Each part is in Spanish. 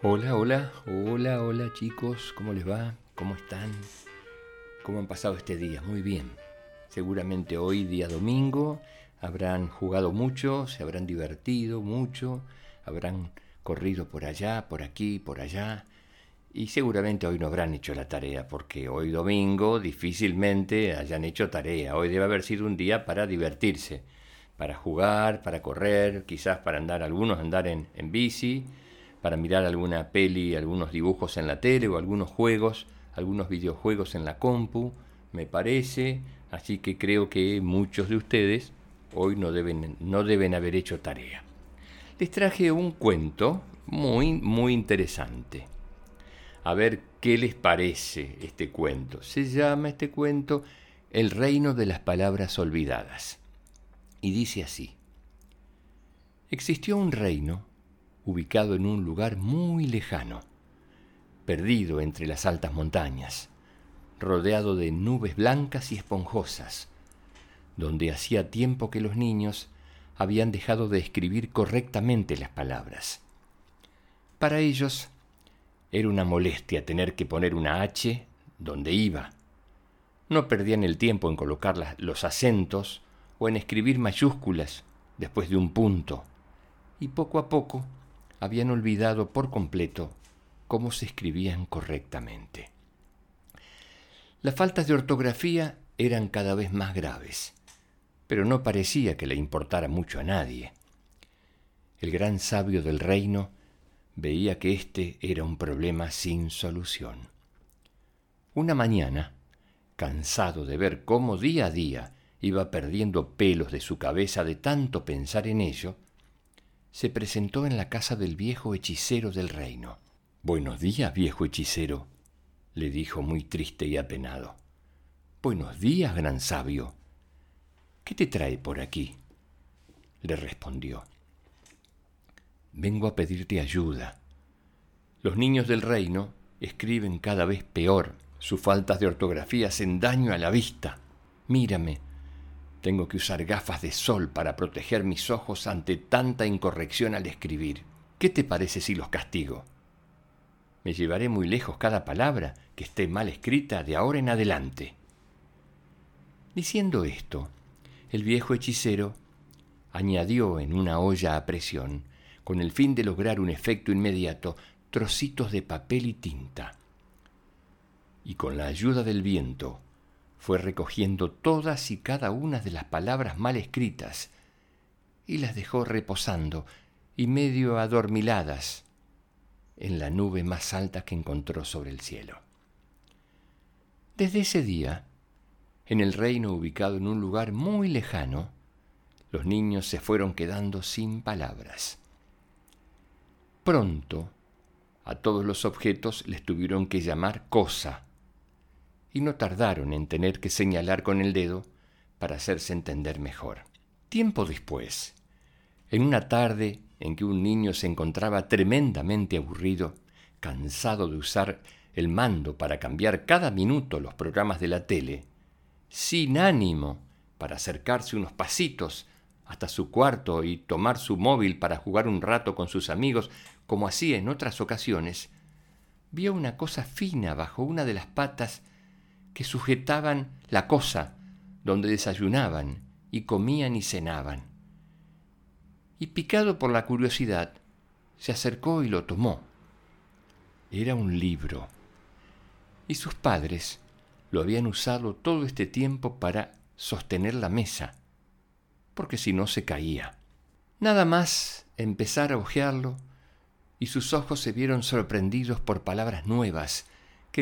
Hola, hola, hola, hola chicos, ¿cómo les va? ¿Cómo están? ¿Cómo han pasado este día? Muy bien. Seguramente hoy, día domingo, habrán jugado mucho, se habrán divertido mucho, habrán corrido por allá, por aquí, por allá, y seguramente hoy no habrán hecho la tarea, porque hoy domingo difícilmente hayan hecho tarea. Hoy debe haber sido un día para divertirse, para jugar, para correr, quizás para andar, algunos andar en, en bici, para mirar alguna peli, algunos dibujos en la tele o algunos juegos, algunos videojuegos en la compu, me parece. Así que creo que muchos de ustedes hoy no deben, no deben haber hecho tarea. Les traje un cuento muy, muy interesante a ver qué les parece este cuento. Se llama este cuento El reino de las palabras olvidadas. Y dice así. Existió un reino ubicado en un lugar muy lejano, perdido entre las altas montañas, rodeado de nubes blancas y esponjosas, donde hacía tiempo que los niños habían dejado de escribir correctamente las palabras. Para ellos, era una molestia tener que poner una H donde iba. No perdían el tiempo en colocar los acentos o en escribir mayúsculas después de un punto. Y poco a poco habían olvidado por completo cómo se escribían correctamente. Las faltas de ortografía eran cada vez más graves, pero no parecía que le importara mucho a nadie. El gran sabio del reino veía que este era un problema sin solución. Una mañana, cansado de ver cómo día a día iba perdiendo pelos de su cabeza de tanto pensar en ello, se presentó en la casa del viejo hechicero del reino. Buenos días, viejo hechicero, le dijo muy triste y apenado. Buenos días, gran sabio. ¿Qué te trae por aquí? le respondió. Vengo a pedirte ayuda. Los niños del reino escriben cada vez peor. Sus faltas de ortografía hacen daño a la vista. Mírame. Tengo que usar gafas de sol para proteger mis ojos ante tanta incorrección al escribir. ¿Qué te parece si los castigo? Me llevaré muy lejos cada palabra que esté mal escrita de ahora en adelante. Diciendo esto, el viejo hechicero añadió en una olla a presión con el fin de lograr un efecto inmediato, trocitos de papel y tinta. Y con la ayuda del viento fue recogiendo todas y cada una de las palabras mal escritas y las dejó reposando y medio adormiladas en la nube más alta que encontró sobre el cielo. Desde ese día, en el reino ubicado en un lugar muy lejano, los niños se fueron quedando sin palabras. Pronto, a todos los objetos les tuvieron que llamar cosa, y no tardaron en tener que señalar con el dedo para hacerse entender mejor. Tiempo después, en una tarde en que un niño se encontraba tremendamente aburrido, cansado de usar el mando para cambiar cada minuto los programas de la tele, sin ánimo para acercarse unos pasitos hasta su cuarto y tomar su móvil para jugar un rato con sus amigos, como hacía en otras ocasiones, vio una cosa fina bajo una de las patas que sujetaban la cosa donde desayunaban y comían y cenaban. Y picado por la curiosidad, se acercó y lo tomó. Era un libro. Y sus padres lo habían usado todo este tiempo para sostener la mesa, porque si no se caía. Nada más empezar a hojearlo, y sus ojos se vieron sorprendidos por palabras nuevas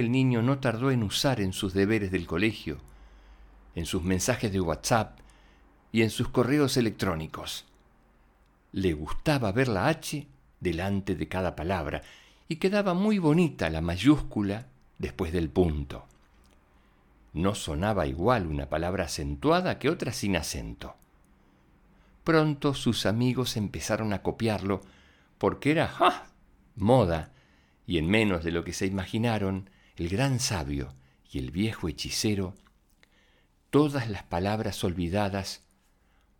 el niño no tardó en usar en sus deberes del colegio, en sus mensajes de WhatsApp y en sus correos electrónicos. Le gustaba ver la H delante de cada palabra y quedaba muy bonita la mayúscula después del punto. No sonaba igual una palabra acentuada que otra sin acento. Pronto sus amigos empezaron a copiarlo porque era ¡ja! moda, y en menos de lo que se imaginaron, el gran sabio y el viejo hechicero, todas las palabras olvidadas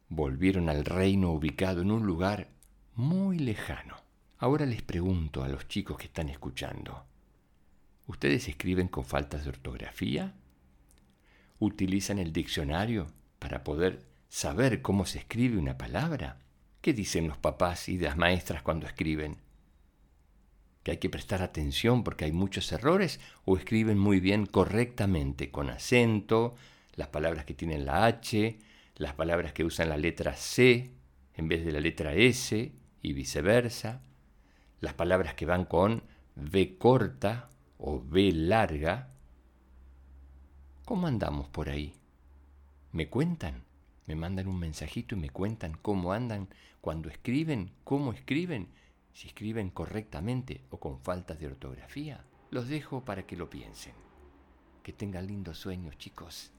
volvieron al reino ubicado en un lugar muy lejano. Ahora les pregunto a los chicos que están escuchando, ¿ustedes escriben con faltas de ortografía? ¿Utilizan el diccionario para poder saber cómo se escribe una palabra? ¿Qué dicen los papás y las maestras cuando escriben? ¿Que hay que prestar atención porque hay muchos errores o escriben muy bien correctamente, con acento, las palabras que tienen la H, las palabras que usan la letra C en vez de la letra S y viceversa? las palabras que van con V corta o V larga. ¿Cómo andamos por ahí? ¿Me cuentan? ¿Me mandan un mensajito y me cuentan cómo andan cuando escriben? ¿Cómo escriben? Si escriben correctamente o con faltas de ortografía. Los dejo para que lo piensen. Que tengan lindos sueños, chicos.